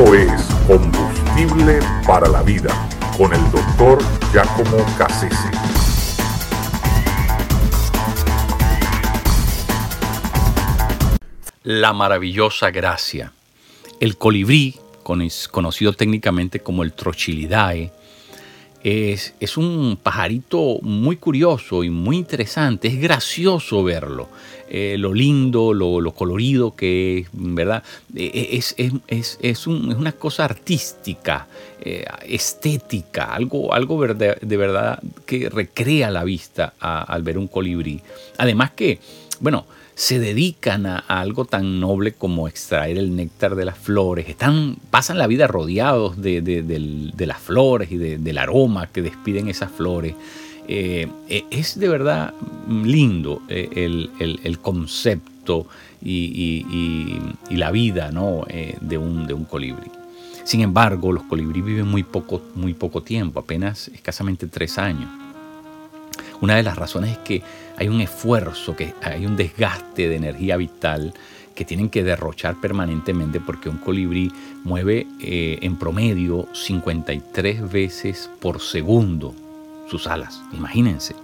Es Combustible para la Vida con el doctor Giacomo Cassese. La maravillosa gracia. El colibrí, conocido técnicamente como el Trochilidae, es, un pajarito muy curioso y muy interesante, es gracioso verlo, eh, lo lindo, lo, colorido que es, ¿verdad? Eh, es, es, es una cosa artística, eh, estética, algo, algo de, verdad que recrea la vista al ver un colibrí. Además que, bueno, se dedican a, algo tan noble como extraer el néctar de las flores, están, pasan la vida rodeados de, las flores y del aroma que despiden esas flores. Eh, eh, es de verdad lindo eh, el, concepto y, la vida ¿no? de, un, de un colibrí. Sin embargo, los colibrí viven muy poco, muy poco tiempo, apenas escasamente tres años. Una de las razones es que hay un esfuerzo, que hay un desgaste de energía vital que tienen que derrochar permanentemente porque un colibrí mueve eh, en promedio 53 veces por segundo sus alas. Imagínense.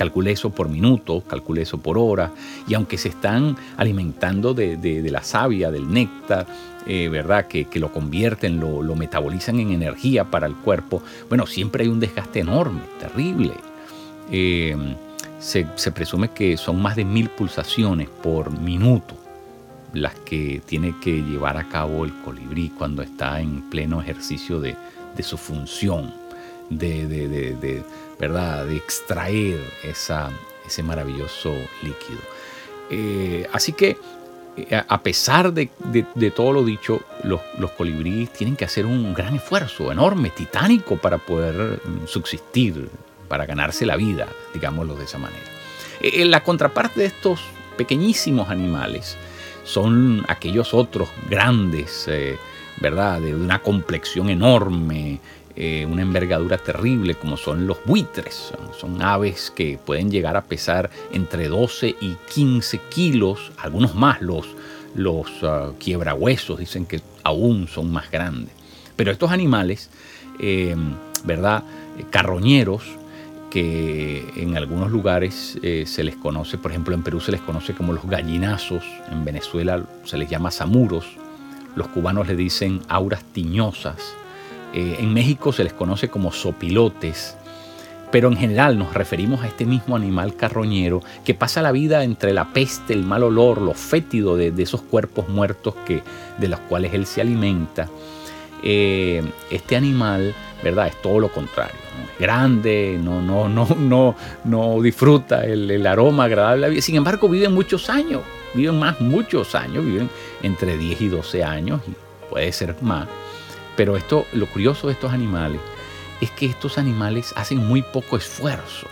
Calcule eso por minuto, calcule eso por hora, y aunque se están alimentando de, la savia, del néctar, eh, ¿verdad? Que, lo convierten, lo, metabolizan en energía para el cuerpo, bueno, siempre hay un desgaste enorme, terrible. Eh, se, presume que son más de mil pulsaciones por minuto las que tiene que llevar a cabo el colibrí cuando está en pleno ejercicio de, su función, de, ¿verdad? de extraer esa, ese maravilloso líquido. Eh, así que eh, a pesar de, todo lo dicho, los, colibríes tienen que hacer un gran esfuerzo, enorme, titánico, para poder mm, subsistir para ganarse la vida, digámoslo de esa manera. Eh, la contraparte de estos pequeñísimos animales son aquellos otros grandes, ¿verdad? De una complexión enorme, una envergadura terrible, como son los buitres. Son, aves que pueden llegar a pesar entre 12 y 15 kilos, algunos más, los, los uh, quiebrahuesos dicen que aún son más grandes. Pero estos animales, ¿verdad? Carroñeros, que en algunos lugares eh, se les conoce, por ejemplo en Perú se les conoce como los gallinazos, en Venezuela se les llama zamuros, los cubanos le dicen auras tiñosas, eh, en México se les conoce como sopilotes, pero en general nos referimos a este mismo animal carroñero que pasa la vida entre la peste, el mal olor, lo fétido de, esos cuerpos muertos que, de los cuales él se alimenta. Eh, este animal, ¿verdad? Es todo lo contrario grande, no, no, no, no, no disfruta el, aroma agradable. Sin embargo, viven muchos años, viven más, muchos años, viven entre 10 y 12 años, y puede ser más. Pero esto, lo curioso de estos animales es que estos animales hacen muy poco esfuerzo.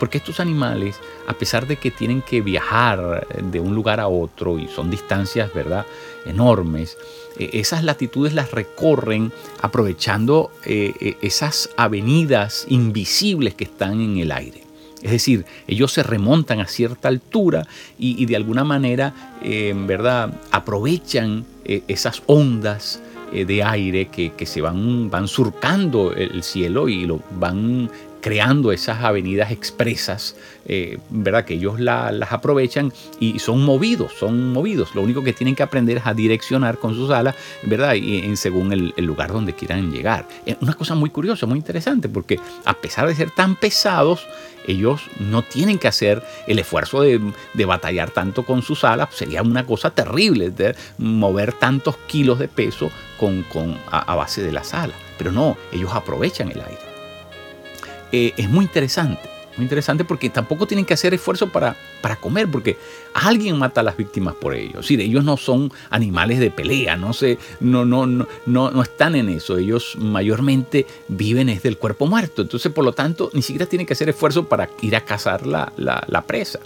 Porque estos animales, a pesar de que tienen que viajar de un lugar a otro y son distancias, ¿verdad?, enormes, eh, esas latitudes las recorren aprovechando eh, eh, esas avenidas invisibles que están en el aire. Es decir, ellos se remontan a cierta altura y, de alguna manera, ¿verdad?, aprovechan esas ondas de aire que, se van, van surcando el cielo y lo van creando esas avenidas expresas, eh, ¿verdad? Que ellos las aprovechan y son movidos, son movidos. Lo único que tienen que aprender es a direccionar con sus alas, ¿verdad? Y en, según el, lugar donde quieran llegar. Es una cosa muy curiosa, muy interesante, porque a pesar de ser tan pesados, ellos no tienen que hacer el esfuerzo de, batallar tanto con sus alas. Sería una cosa terrible de mover tantos kilos de peso con, a base de las alas. Pero no, ellos aprovechan el aire. Eh, es muy interesante. Muy interesante porque tampoco tienen que hacer esfuerzo para, para comer, porque alguien mata a las víctimas por ellos. Sí, ellos no son animales de pelea, no, se, no, no, no, no, están en eso. Ellos mayormente viven desde el cuerpo muerto. Entonces, por lo tanto, ni siquiera tienen que hacer esfuerzo para ir a cazar la, presa.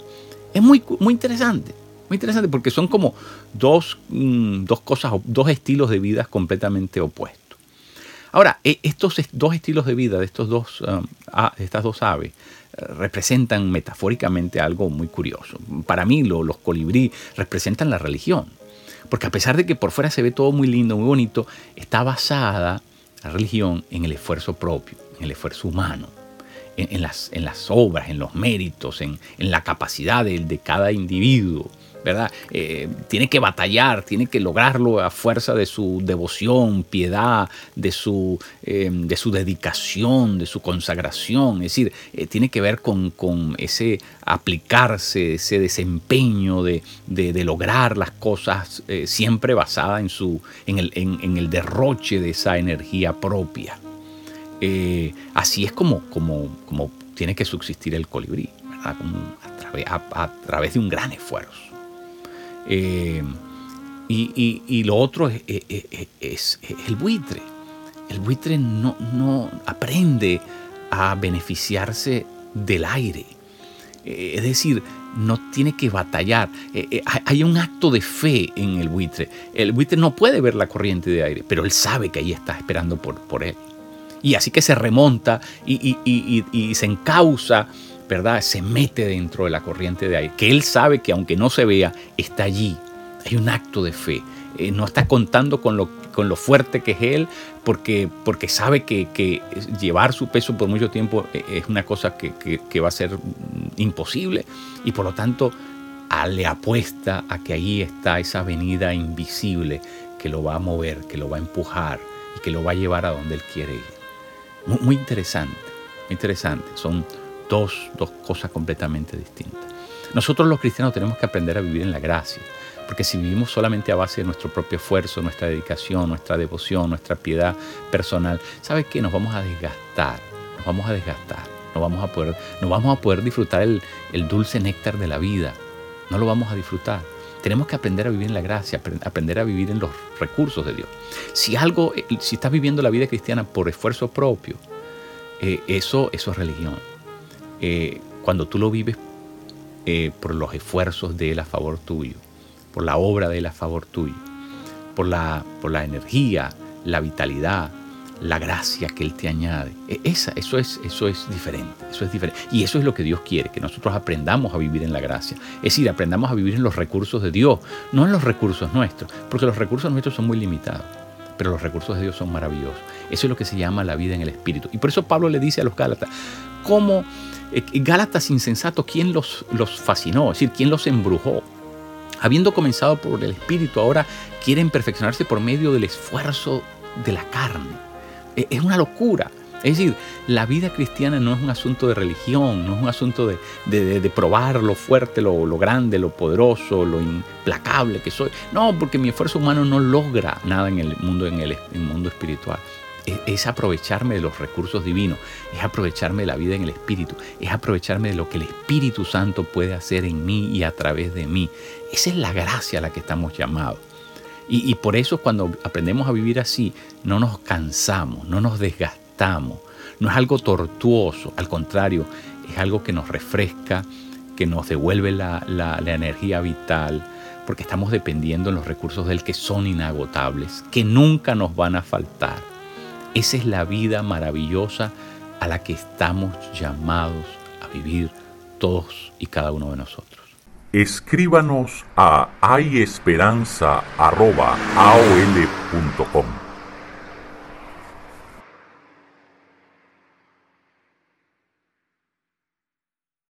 Es muy, muy interesante. Muy interesante porque son como dos, mm, dos cosas, dos estilos de vida completamente opuestos. Ahora, e, estos dos estilos de vida de estos dos, um, estas dos aves eh, representan metafóricamente algo muy curioso. Para mí los colibrí representan la religión, Porque a pesar de que por fuera se ve todo muy lindo, muy bonito, está basada la religión en el esfuerzo propio, en el esfuerzo humano, en, las, en las, obras, en los méritos, en, la capacidad de cada individuo. ¿Verdad? Eh, tiene que batallar, tiene que lograrlo a fuerza de su devoción, piedad, de su, eh, de su dedicación, de su consagración. Es decir, eh, tiene que ver con, ese aplicarse, ese desempeño de, lograr las cosas siempre basada en, su, en, el, en, el derroche de esa energía propia. así es como, como, como tiene que subsistir el colibrí, a través de un gran esfuerzo. Eh, y, lo otro es, es, el buitre. El buitre no, no aprende a beneficiarse del aire. Eh, es decir, no tiene que batallar. Eh, hay un acto de fe en el buitre. El buitre no puede ver la corriente de aire, pero él sabe que ahí está esperando por, por él. Y así que se remonta y, y se encausa ¿verdad? Se mete dentro de la corriente de aire, que él sabe que aunque no se vea, está allí. Hay un acto de fe. Eh, no está contando con lo, con lo fuerte que es él, porque, porque sabe que, llevar su peso por mucho tiempo eh, es una cosa que, va a ser imposible. Y por lo tanto, le apuesta a que ahí está esa avenida invisible que lo va a mover, que lo va a empujar y que lo va a llevar a donde él quiere ir. Muy, muy interesante, muy interesante. Son dos, cosas completamente distintas. Nosotros los cristianos tenemos que aprender a vivir en la gracia, porque si vivimos solamente a base de nuestro propio esfuerzo, nuestra dedicación, nuestra devoción, nuestra piedad personal, ¿sabes qué? Nos vamos a desgastar, nos vamos a desgastar, no vamos a poder, no vamos a poder disfrutar el, el dulce néctar de la vida, no lo vamos a disfrutar. Tenemos que aprender a vivir en la gracia, aprender a vivir en los recursos de Dios. Si algo, eh, si estás viviendo la vida cristiana por esfuerzo propio, eh, eso, eso es religión eh, cuando tú lo vives eh, por los esfuerzos de Él a favor tuyo, por la obra de Él a favor tuyo, por la, por la energía, la vitalidad, la gracia que Él te añade. E, esa, eso, es, eso es diferente, eso es diferente. Y eso es lo que Dios quiere, que nosotros aprendamos a vivir en la gracia. Es decir, aprendamos a vivir en los recursos de Dios, no en los recursos nuestros, porque los recursos nuestros son muy limitados pero los recursos de Dios son maravillosos. Eso es lo que se llama la vida en el Espíritu. Y por eso Pablo le dice a los Gálatas, ¿cómo eh, Gálatas insensatos, ¿quién los, los fascinó? Es decir, ¿quién los embrujó? Habiendo comenzado por el Espíritu, ahora quieren perfeccionarse por medio del esfuerzo de la carne. E, es una locura. Es decir, la vida cristiana no es un asunto de religión, no es un asunto de, probar lo fuerte, lo, grande, lo poderoso, lo implacable que soy. No, porque mi esfuerzo humano no logra nada en el mundo, en el, mundo espiritual es, aprovecharme de los recursos divinos, es aprovecharme de la vida en el Espíritu, es aprovecharme de lo que el Espíritu Santo puede hacer en mí y a través de mí. Esa es la gracia a la que estamos llamados. Y por eso cuando aprendemos a vivir así, no nos cansamos, no nos desgastamos, no es algo tortuoso, al contrario, es algo que nos refresca, que nos devuelve la, la, energía vital, porque estamos dependiendo en los recursos del que son inagotables, que nunca nos van a faltar. Esa es la vida maravillosa a la que estamos llamados a vivir todos y cada uno de nosotros. Escríbanos a hayesperanza.aol.com